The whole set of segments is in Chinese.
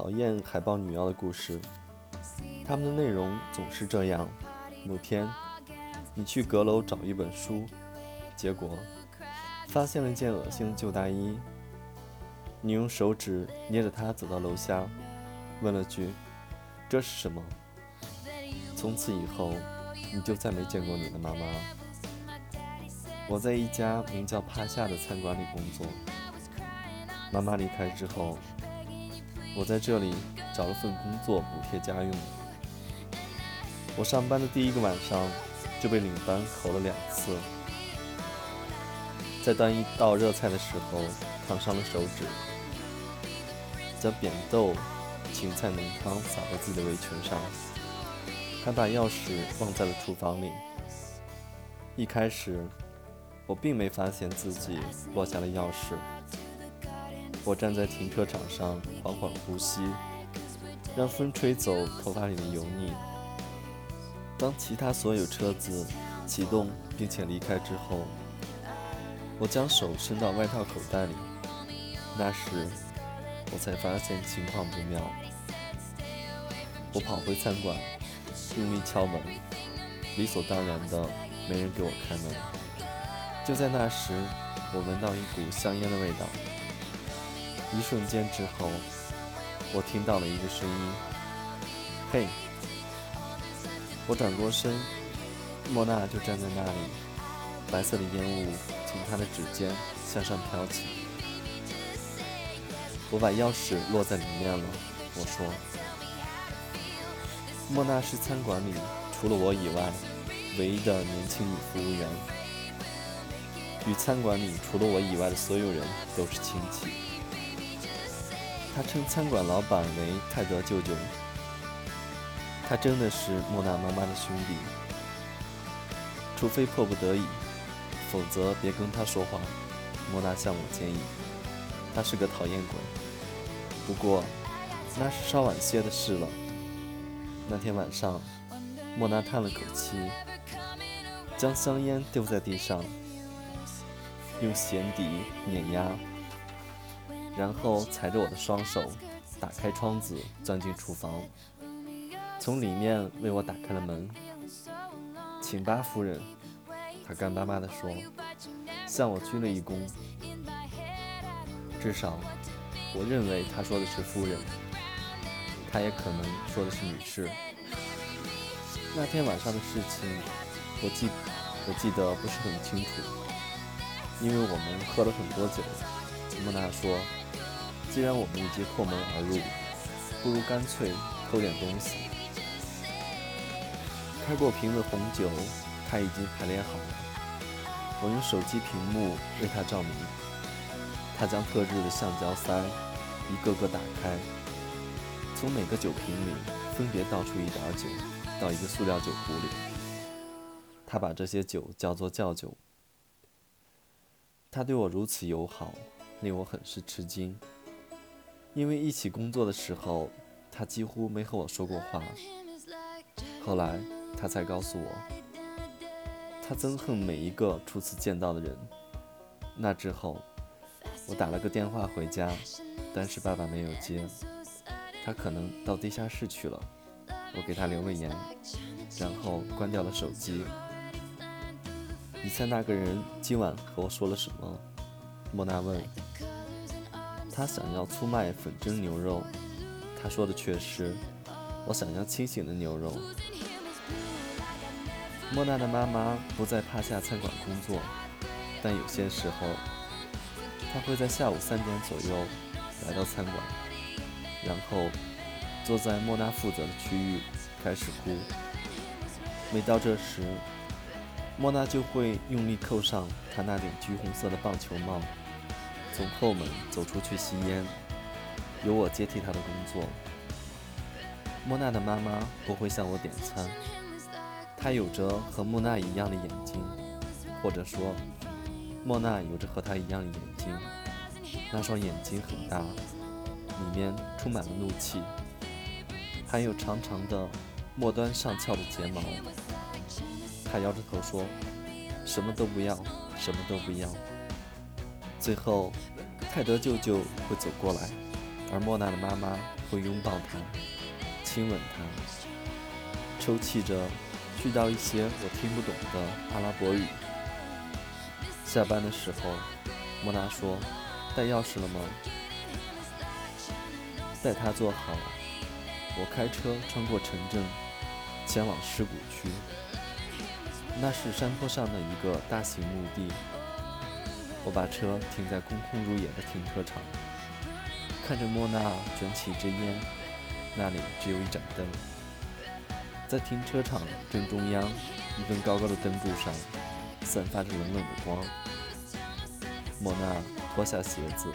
讨厌海豹女妖的故事，他们的内容总是这样：某天，你去阁楼找一本书，结果发现了一件恶心的旧大衣。你用手指捏着它走到楼下，问了句：“这是什么？”从此以后，你就再没见过你的妈妈。我在一家名叫“帕夏”的餐馆里工作。妈妈离开之后，我在这里找了份工作补贴家用。我上班的第一个晚上就被领班吼了两次，在端一道热菜的时候烫伤了手指，将扁豆、芹菜浓汤洒在自己的围裙上，还把钥匙忘在了厨房里。一开始，我并没发现自己落下了钥匙。我站在停车场上，缓缓呼吸，让风吹走头发里的油腻。当其他所有车子启动并且离开之后，我将手伸到外套口袋里，那时我才发现情况不妙。我跑回餐馆，用力敲门，理所当然的没人给我开门。就在那时，我闻到一股香烟的味道。一瞬间之后，我听到了一个声音：“嘿！”我转过身，莫娜就站在那里，白色的烟雾从她的指尖向上飘起。我把钥匙落在里面了，我说。莫娜是餐馆里除了我以外唯一的年轻女服务员，与餐馆里除了我以外的所有人都是亲戚。他称餐馆老板为泰德舅舅。他真的是莫娜妈妈的兄弟，除非迫不得已，否则别跟他说话。莫娜向我建议，他是个讨厌鬼。不过，那是稍晚些的事了。那天晚上，莫娜叹了口气，将香烟丢在地上，用鞋底碾压，然后踩着我的双手，打开窗子，钻进厨房。从里面为我打开了门，请吧，夫人。他干巴巴地说，向我鞠了一躬。至少，我认为他说的是夫人，他也可能说的是女士。那天晚上的事情，我记我记得不是很清楚，因为我们喝了很多酒。莫娜说，既然我们已经破门而入，不如干脆偷点东西。开过瓶的红酒，他已经排练好了。我用手机屏幕为他照明。他将特制的橡胶塞一个个打开，从每个酒瓶里分别倒出一点酒到一个塑料酒壶里。他把这些酒叫做窖酒。他对我如此友好，令我很是吃惊。因为一起工作的时候，他几乎没和我说过话。后来。他才告诉我，他憎恨每一个初次见到的人。那之后，我打了个电话回家，但是爸爸没有接，他可能到地下室去了。我给他留了言，然后关掉了手机。你猜那个人今晚和我说了什么？莫娜问。他想要粗麦粉蒸牛肉，他说的却是我想要清醒的牛肉。莫娜的妈妈不在帕夏餐馆工作，但有些时候，她会在下午三点左右来到餐馆，然后坐在莫娜负责的区域开始哭。每到这时，莫娜就会用力扣上她那顶橘红色的棒球帽，从后门走出去吸烟。由我接替她的工作。莫娜的妈妈不会向我点餐，她有着和莫娜一样的眼睛，或者说，莫娜有着和她一样的眼睛。那双眼睛很大，里面充满了怒气，还有长长的末端上翘的睫毛。她摇着头说：“什么都不要，什么都不要。”最后，泰德舅舅会走过来，而莫娜的妈妈会拥抱他。亲吻他，抽泣着絮叨一些我听不懂的阿拉伯语。下班的时候，莫娜说：“带钥匙了吗？”带他坐好。我开车穿过城镇，前往尸骨区。那是山坡上的一个大型墓地。我把车停在空空如也的停车场，看着莫娜卷起一支烟。那里只有一盏灯，在停车场正中央，一根高高的灯柱上，散发着冷冷的光。莫娜脱下鞋子，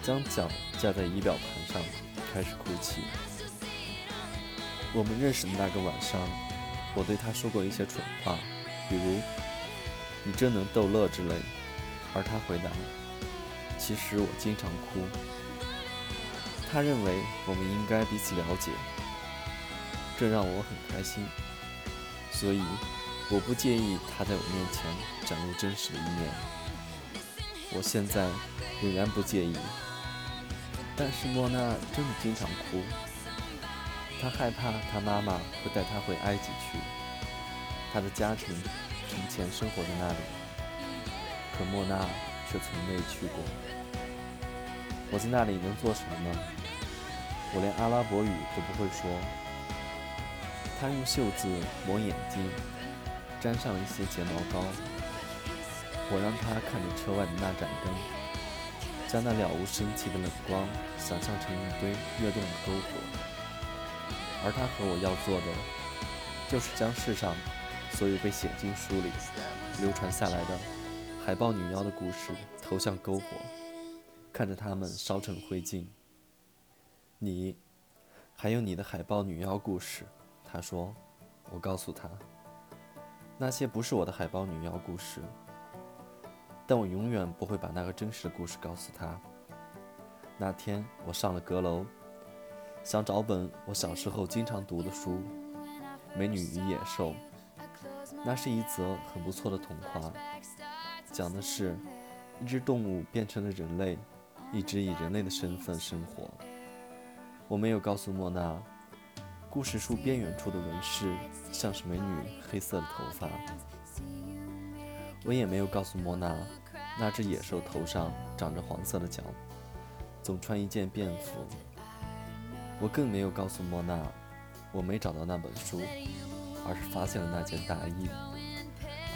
将脚架在仪表盘上，开始哭泣。我们认识的那个晚上，我对她说过一些蠢话，比如“你真能逗乐”之类，而她回答：“其实我经常哭。”他认为我们应该彼此了解，这让我很开心，所以我不介意他在我面前展露真实的一面。我现在仍然不介意，但是莫娜真的经常哭，她害怕她妈妈会带她回埃及去，她的家庭从前生活在那里，可莫娜却从未去过。我在那里能做什么呢？我连阿拉伯语都不会说。他用袖子抹眼睛，沾上了一些睫毛膏。我让他看着车外的那盏灯，将那了无生气的冷光想象成一堆跃动的篝火。而他和我要做的，就是将世上所有被写进书里、流传下来的海豹女妖的故事投向篝火，看着它们烧成灰烬。你，还有你的海豹女妖故事，他说。我告诉他，那些不是我的海豹女妖故事，但我永远不会把那个真实的故事告诉他。那天我上了阁楼，想找本我小时候经常读的书《美女与野兽》，那是一则很不错的童话，讲的是一只动物变成了人类，一直以人类的身份生活。我没有告诉莫娜，故事书边缘处的纹饰像是美女黑色的头发。我也没有告诉莫娜，那只野兽头上长着黄色的角，总穿一件便服。我更没有告诉莫娜，我没找到那本书，而是发现了那件大衣。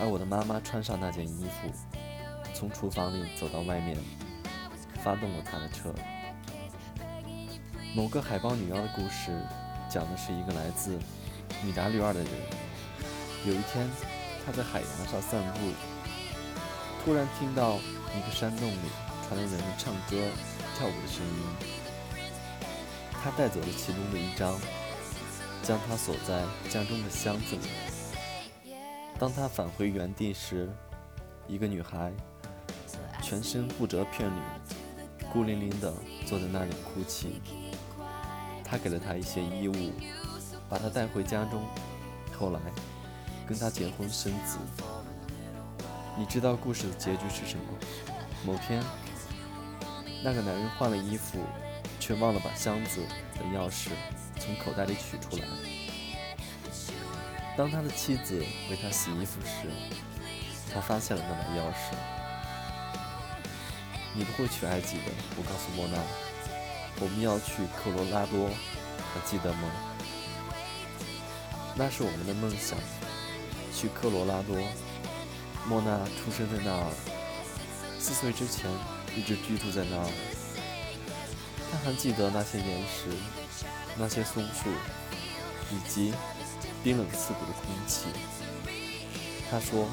而我的妈妈穿上那件衣服，从厨房里走到外面，发动了她的车。某个海豹女妖的故事，讲的是一个来自米达吕尔的人。有一天，他在海洋上散步，突然听到一个山洞里传来人们唱歌、跳舞的声音。他带走了其中的一张，将它锁在家中的箱子里。当他返回原地时，一个女孩全身不着片缕，孤零零地坐在那里哭泣。他给了她一些衣物，把她带回家中，后来跟她结婚生子。你知道故事的结局是什么？某天，那个男人换了衣服，却忘了把箱子的钥匙从口袋里取出来。当他的妻子为他洗衣服时，他发现了那把钥匙。你不会去埃及的，我告诉莫娜。我们要去科罗拉多，还记得吗？那是我们的梦想，去科罗拉多。莫娜出生在那儿，四岁之前一直居住在那儿。她还记得那些岩石、那些松树，以及冰冷刺骨的空气。他说，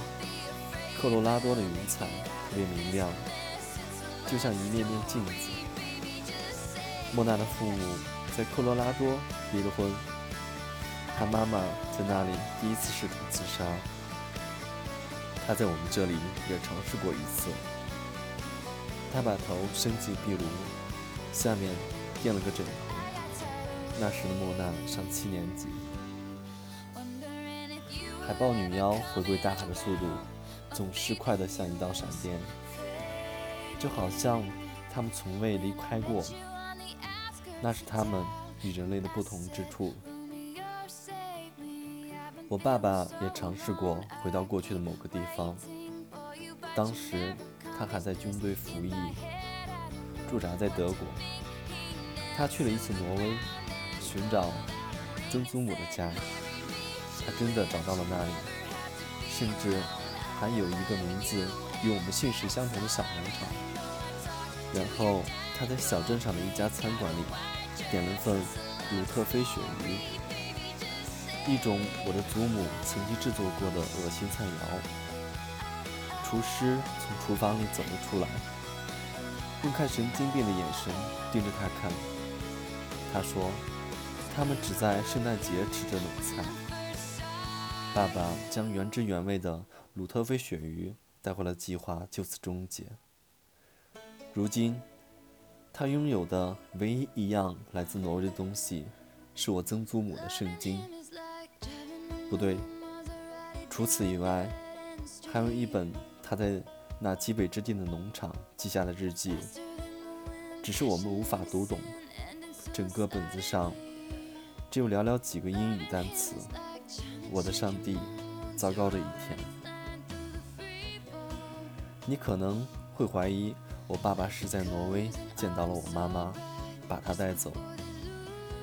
科罗拉多的云彩特别明亮，就像一面面镜子。莫娜的父母在科罗拉多离了婚，她妈妈在那里第一次试图自杀。她在我们这里也尝试过一次。她把头伸进壁炉，下面垫了个枕头。那时的莫娜上七年级。海豹女妖回归大海的速度总是快得像一道闪电，就好像它们从未离开过。那是它们与人类的不同之处。我爸爸也尝试过回到过去的某个地方，当时他还在军队服役，驻扎在德国。他去了一次挪威，寻找曾祖母的家。他真的找到了那里，甚至还有一个名字与我们姓氏相同的小农场。然后他在小镇上的一家餐馆里点了份鲁特菲鳕鱼，一种我的祖母曾经制作过的恶心菜肴。厨师从厨房里走了出来，用看神经病的眼神盯着他看。他说：“他们只在圣诞节吃这种菜。”爸爸将原汁原味的鲁特菲鳕鱼带回了计划就此终结。如今，他拥有的唯一一样来自挪威的东西，是我曾祖母的圣经。不对，除此以外，还有一本他在那极北之地的农场记下的日记，只是我们无法读懂。整个本子上只有寥寥几个英语单词。我的上帝，糟糕的一天！你可能会怀疑，我爸爸是在挪威见到了我妈妈，把她带走，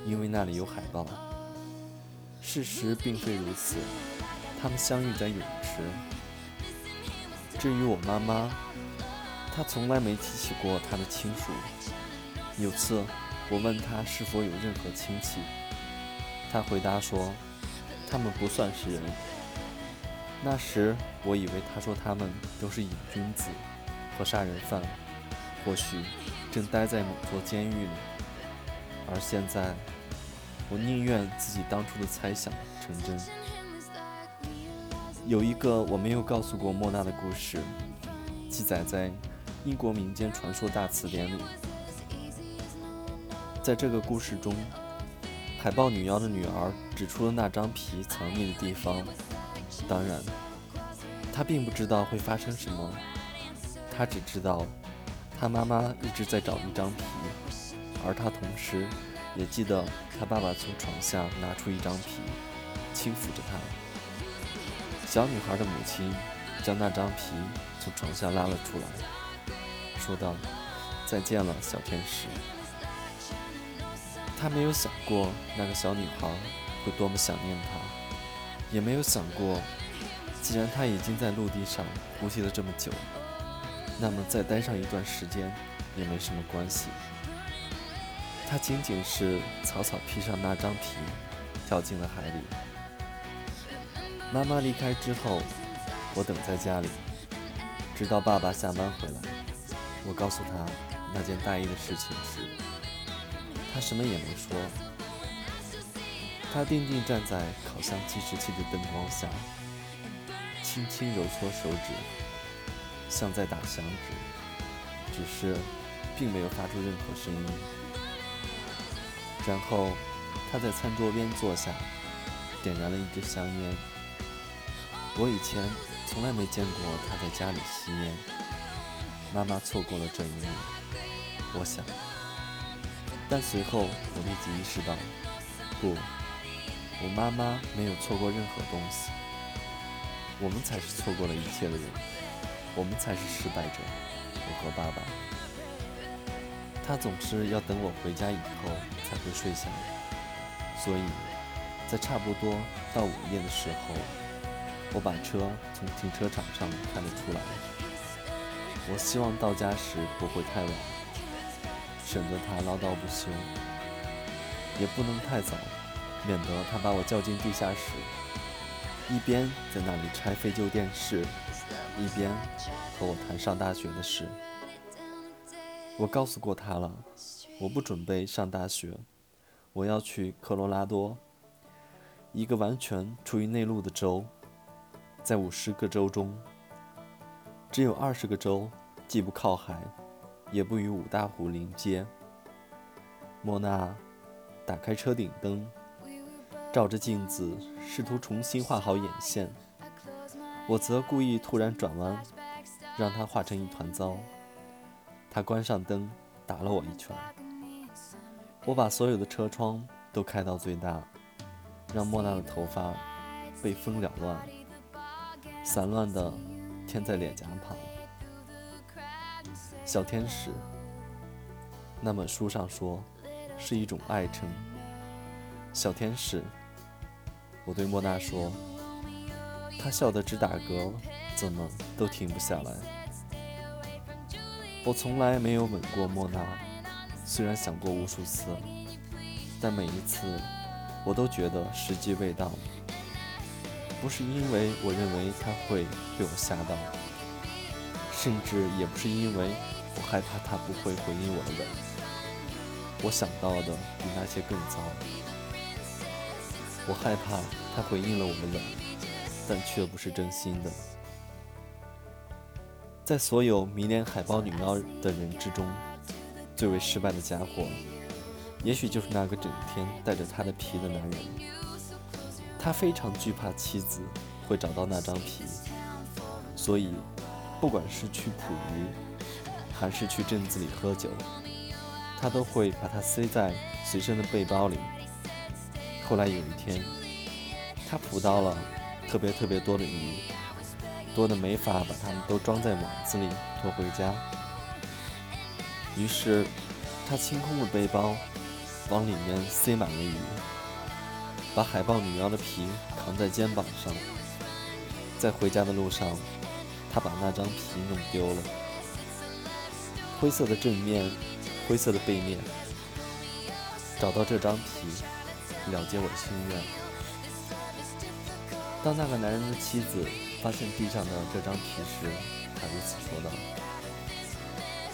因为那里有海豹。事实并非如此，他们相遇在泳池。至于我妈妈，她从来没提起过她的亲属。有次，我问她是否有任何亲戚，她回答说。他们不算是人。那时我以为他说他们都是瘾君子和杀人犯，或许正待在某座监狱里。而现在，我宁愿自己当初的猜想成真。有一个我没有告诉过莫娜的故事，记载在英国民间传说大词典里。在这个故事中。海豹女妖的女儿指出了那张皮藏匿的地方。当然，她并不知道会发生什么，她只知道她妈妈一直在找一张皮，而她同时也记得她爸爸从床下拿出一张皮，轻抚着她。小女孩的母亲将那张皮从床下拉了出来，说道：“再见了，小天使。”他没有想过那个小女孩会多么想念他，也没有想过，既然他已经在陆地上呼吸了这么久，那么再待上一段时间也没什么关系。他仅仅是草草披上那张皮，跳进了海里。妈妈离开之后，我等在家里，直到爸爸下班回来。我告诉他那件大衣的事情时。他什么也没说，他定定站在烤箱计时器的灯光下，轻轻揉搓手指，像在打响指，只是并没有发出任何声音。然后他在餐桌边坐下，点燃了一支香烟。我以前从来没见过他在家里吸烟，妈妈错过了这一幕，我想。但随后我立即意识到，不，我妈妈没有错过任何东西。我们才是错过了一切的人，我们才是失败者。我和爸爸，他总是要等我回家以后才会睡下，所以，在差不多到午夜的时候，我把车从停车场上开了出来。我希望到家时不会太晚。省得他唠叨不休，也不能太早，免得他把我叫进地下室，一边在那里拆废旧电视，一边和我谈上大学的事。我告诉过他了，我不准备上大学，我要去科罗拉多，一个完全处于内陆的州。在五十个州中，只有二十个州既不靠海，也不与五大湖临接。莫娜打开车顶灯，照着镜子，试图重新画好眼线。我则故意突然转弯，让它画成一团糟。他关上灯，打了我一拳。我把所有的车窗都开到最大，让莫娜的头发被风缭乱。散乱的贴在脸颊旁，小天使。那本书上说，是一种爱称。小天使，我对莫娜说，她笑得直打嗝，怎么都停不下来。我从来没有吻过莫娜，虽然想过无数次，但每一次我都觉得时机未到。不是因为我认为他会被我吓到，甚至也不是因为我害怕他不会回应我的吻。我想到的比那些更糟。我害怕他回应了我的吻，但却不是真心的。在所有迷恋海豹女妖的人之中，最为失败的家伙，也许就是那个整天带着他的皮的男人。他非常惧怕妻子会找到那张皮，所以不管是去捕鱼，还是去镇子里喝酒，他都会把它塞在随身的背包里。后来有一天，他捕到了特别特别多的鱼，多的没法把它们都装在网子里拖回家。于是他清空了背包，往里面塞满了鱼。把海豹女妖的皮扛在肩膀上，在回家的路上，他把那张皮弄丢了。灰色的正面，灰色的背面，找到这张皮，了结我的心愿。当那个男人的妻子发现地上的这张皮时，他如此说道。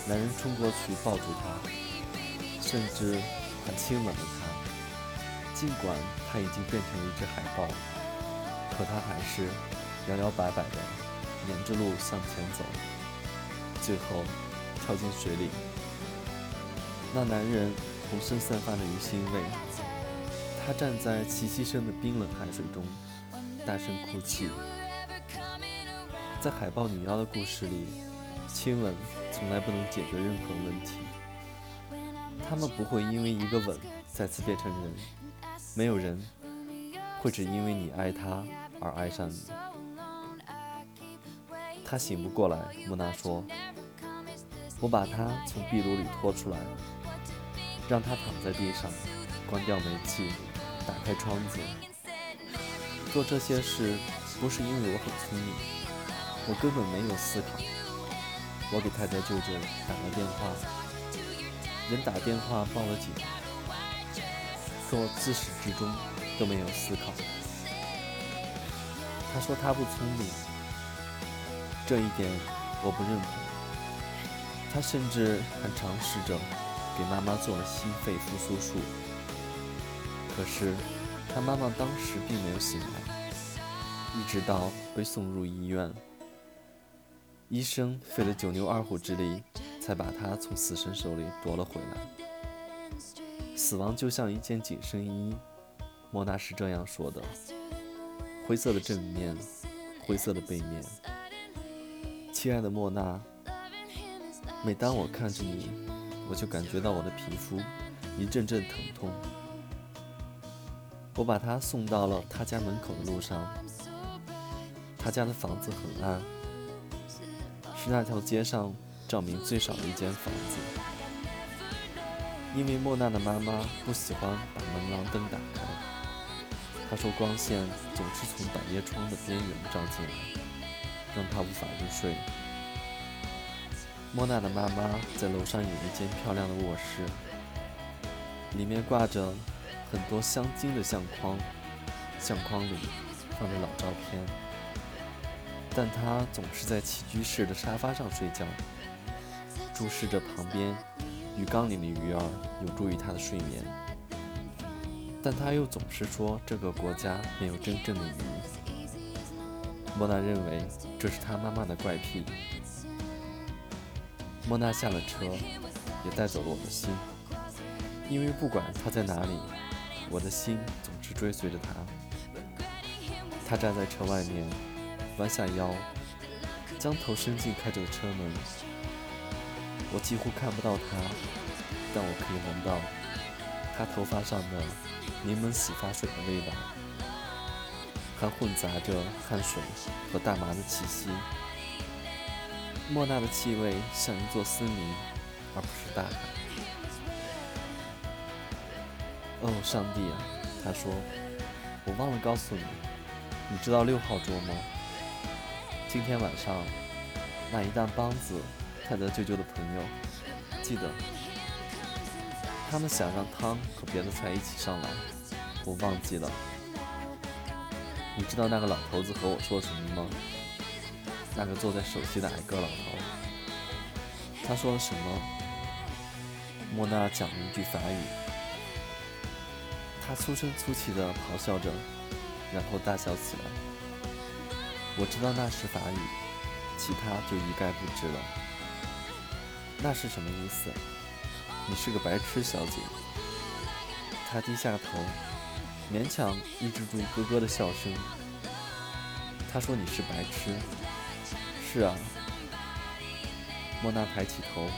男人冲过去抱住她，甚至还亲吻了她。尽管他已经变成一只海豹，可他还是摇摇摆摆地沿着路向前走，最后跳进水里。那男人浑身散发着鱼腥味，他站在齐膝深的冰冷海水中，大声哭泣。在海豹女妖的故事里，亲吻从来不能解决任何问题。他们不会因为一个吻再次变成人。没有人会只因为你爱他而爱上你。他醒不过来，木娜说：“我把他从壁炉里拖出来，让他躺在地上，关掉煤气，打开窗子。做这些事不是因为我很聪明，我根本没有思考。我给太太舅舅打了电话，人打电话报了警。”可我自始至终都没有思考。他说他不聪明，这一点我不认同。他甚至还尝试着给妈妈做了心肺复苏术，可是他妈妈当时并没有醒来，一直到被送入医院，医生费了九牛二虎之力，才把他从死神手里夺了回来。死亡就像一件紧身衣，莫娜是这样说的：灰色的正面，灰色的背面。亲爱的莫娜，每当我看着你，我就感觉到我的皮肤一阵阵疼痛。我把他送到了他家门口的路上，他家的房子很暗，是那条街上照明最少的一间房子。因为莫娜的妈妈不喜欢把门廊灯打开，她说光线总是从百叶窗的边缘照进来，让她无法入睡。莫娜的妈妈在楼上有一间漂亮的卧室，里面挂着很多镶金的相框，相框里放着老照片，但她总是在起居室的沙发上睡觉，注视着旁边。鱼缸里的鱼儿有助于她的睡眠，但她又总是说这个国家没有真正的鱼。莫娜认为这是她妈妈的怪癖。莫娜下了车，也带走了我的心，因为不管他在哪里，我的心总是追随着他。他站在车外面，弯下腰，将头伸进开着的车门。我几乎看不到他，但我可以闻到他头发上的柠檬洗发水的味道，还混杂着汗水和大麻的气息。莫娜的气味像一座森林，而不是大海。哦，上帝啊！他说：“我忘了告诉你，你知道六号桌吗？今天晚上那一担梆子，泰德舅舅的朋友，记得，他们想让汤和别的菜一起上来，我忘记了。你知道那个老头子和我说什么吗？”那个坐在首席的矮个老头，他说了什么？莫娜讲了一句法语，他粗声粗气地咆哮着，然后大笑起来。我知道那是法语，其他就一概不知了。那是什么意思？你是个白痴，小姐。他低下头，勉强抑制住咯咯的笑声。他说你是白痴。是啊，莫娜抬起头，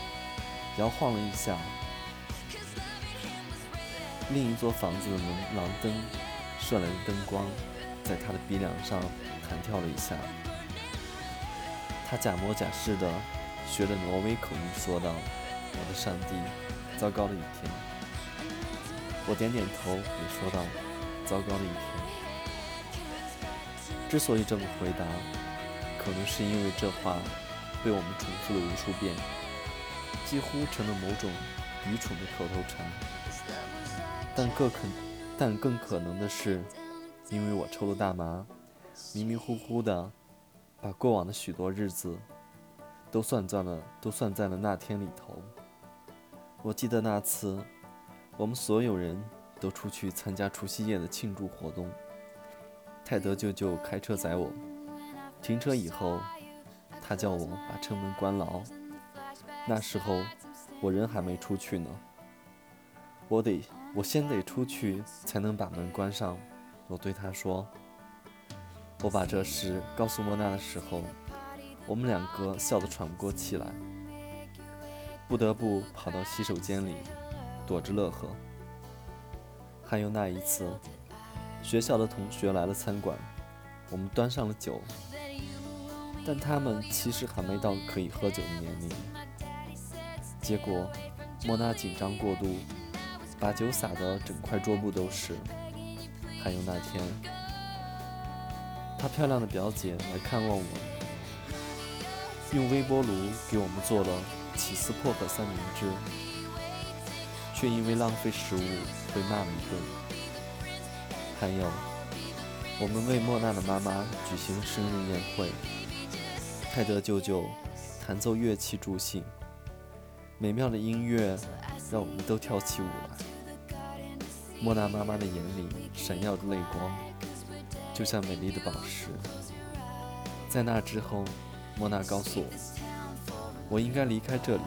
摇晃了一下。另一座房子的门廊灯射来的灯光，在她的鼻梁上弹跳了一下。她假模假式的学着挪威口音说道：“我的上帝，糟糕的一天。”我点点头，也说道：“糟糕的一天。”之所以这么回答。可能是因为这话被我们重复了无数遍，几乎成了某种愚蠢的口头禅。但更可，但更可能的是，因为我抽了大麻，迷迷糊糊的把过往的许多日子都算在了，都算在了那天里头。我记得那次，我们所有人都出去参加除夕夜的庆祝活动，泰德舅舅开车载我。停车以后，他叫我把车门关牢。那时候我人还没出去呢。我得，我先得出去才能把门关上。我对他说。我把这事告诉莫娜的时候，我们两个笑得喘不过气来，不得不跑到洗手间里躲着乐呵。还有那一次，学校的同学来了餐馆，我们端上了酒。但他们其实还没到可以喝酒的年龄。结果，莫娜紧张过度，把酒洒得整块桌布都是。还有那天，她漂亮的表姐来看望我，用微波炉给我们做了起司薄荷三明治，却因为浪费食物被骂了一顿。还有，我们为莫娜的妈妈举行生日宴会。泰德舅舅弹奏乐器助兴，美妙的音乐让我们都跳起舞来。莫娜妈妈的眼里闪耀着泪光，就像美丽的宝石。在那之后，莫娜告诉我，我应该离开这里。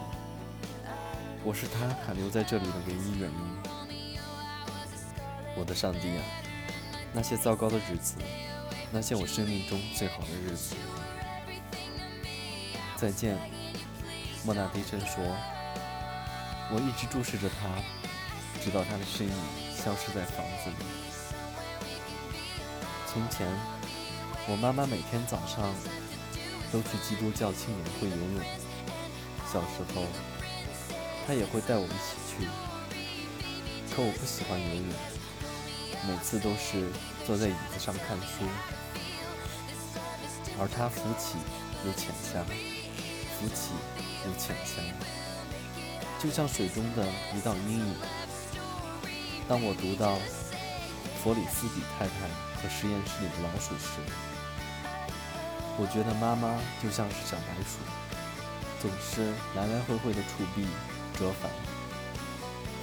我是她还留在这里的唯一原因。我的上帝啊，那些糟糕的日子，那些我生命中最好的日子。再见，莫娜低声说。我一直注视着他，直到他的身影消失在房子里。从前，我妈妈每天早上都去基督教青年会游泳。小时候，她也会带我一起去。可我不喜欢游泳，每次都是坐在椅子上看书，而她浮起又潜下。浮起又潜下，就像水中的一道阴影。当我读到弗里斯比太太和实验室里的老鼠时，我觉得妈妈就像是小白鼠，总是来来回回的触壁折返。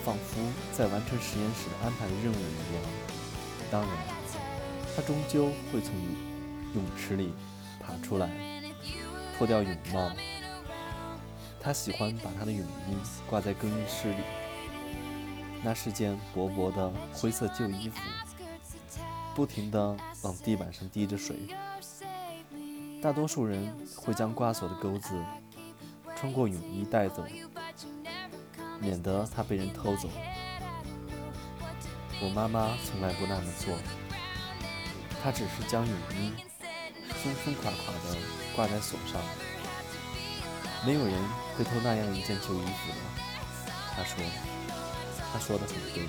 仿佛在完成实验室安排的任务一样。当然，她终究会从泳池里爬出来，脱掉泳帽。他喜欢把他的泳衣挂在更衣室里，那是件薄薄的灰色旧衣服，不停地往地板上滴着水。大多数人会将挂锁的钩子穿过泳衣带走，免得它被人偷走。我妈妈从来不那么做，她只是将泳衣松松垮垮地挂在锁上。没有人会偷那样一件旧衣服的，他说。他说的很对。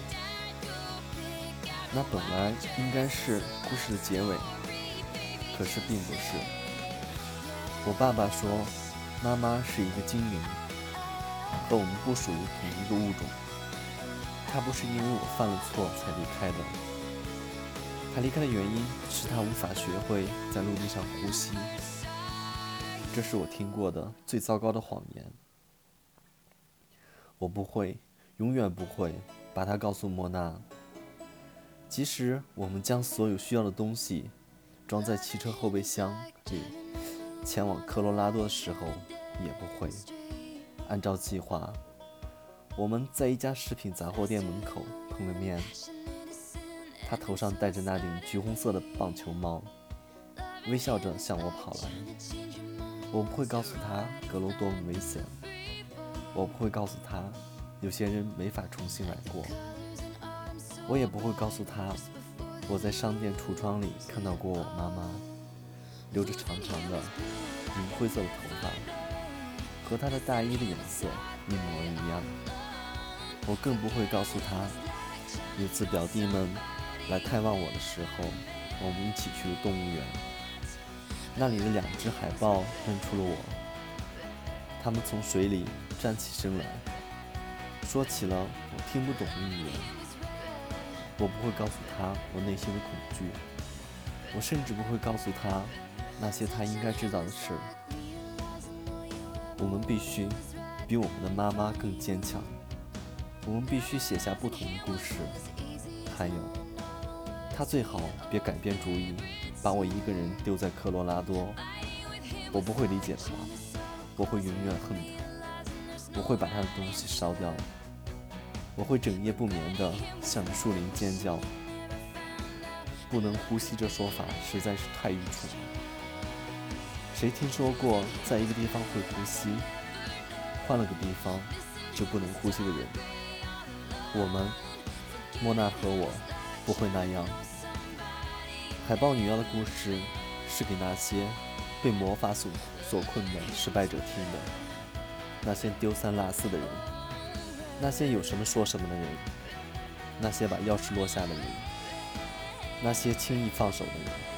那本来应该是故事的结尾，可是并不是。我爸爸说，妈妈是一个精灵，和我们不属于同一个物种。她不是因为我犯了错才离开的。她离开的原因是她无法学会在陆地上呼吸。这是我听过的最糟糕的谎言。我不会，永远不会把它告诉莫娜。即使我们将所有需要的东西装在汽车后备箱里，前往科罗拉多的时候，也不会。按照计划，我们在一家食品杂货店门口碰了面。他头上戴着那顶橘红色的棒球帽，微笑着向我跑来。我不会告诉他阁楼多么危险，我不会告诉他有些人没法重新来过，我也不会告诉他我在商店橱窗里看到过我妈妈，留着长长的银灰色的头发，和她的大衣的颜色一模一样。我更不会告诉他，有次表弟们来探望我的时候，我们一起去了动物园。那里的两只海豹认出了我，它们从水里站起身来，说起了我听不懂的语言。我不会告诉他我内心的恐惧，我甚至不会告诉他那些他应该知道的事。我们必须比我们的妈妈更坚强，我们必须写下不同的故事。还有，他最好别改变主意。把我一个人丢在科罗拉多，我不会理解他，我会永远恨他，我会把他的东西烧掉，我会整夜不眠地向着树林尖叫。不能呼吸这说法实在是太愚蠢了。谁听说过在一个地方会呼吸，换了个地方就不能呼吸的人？我们，莫娜和我，不会那样。海豹女妖的故事是给那些被魔法所所困的失败者听的，那些丢三落四的人，那些有什么说什么的人，那些把钥匙落下的人，那些轻易放手的人。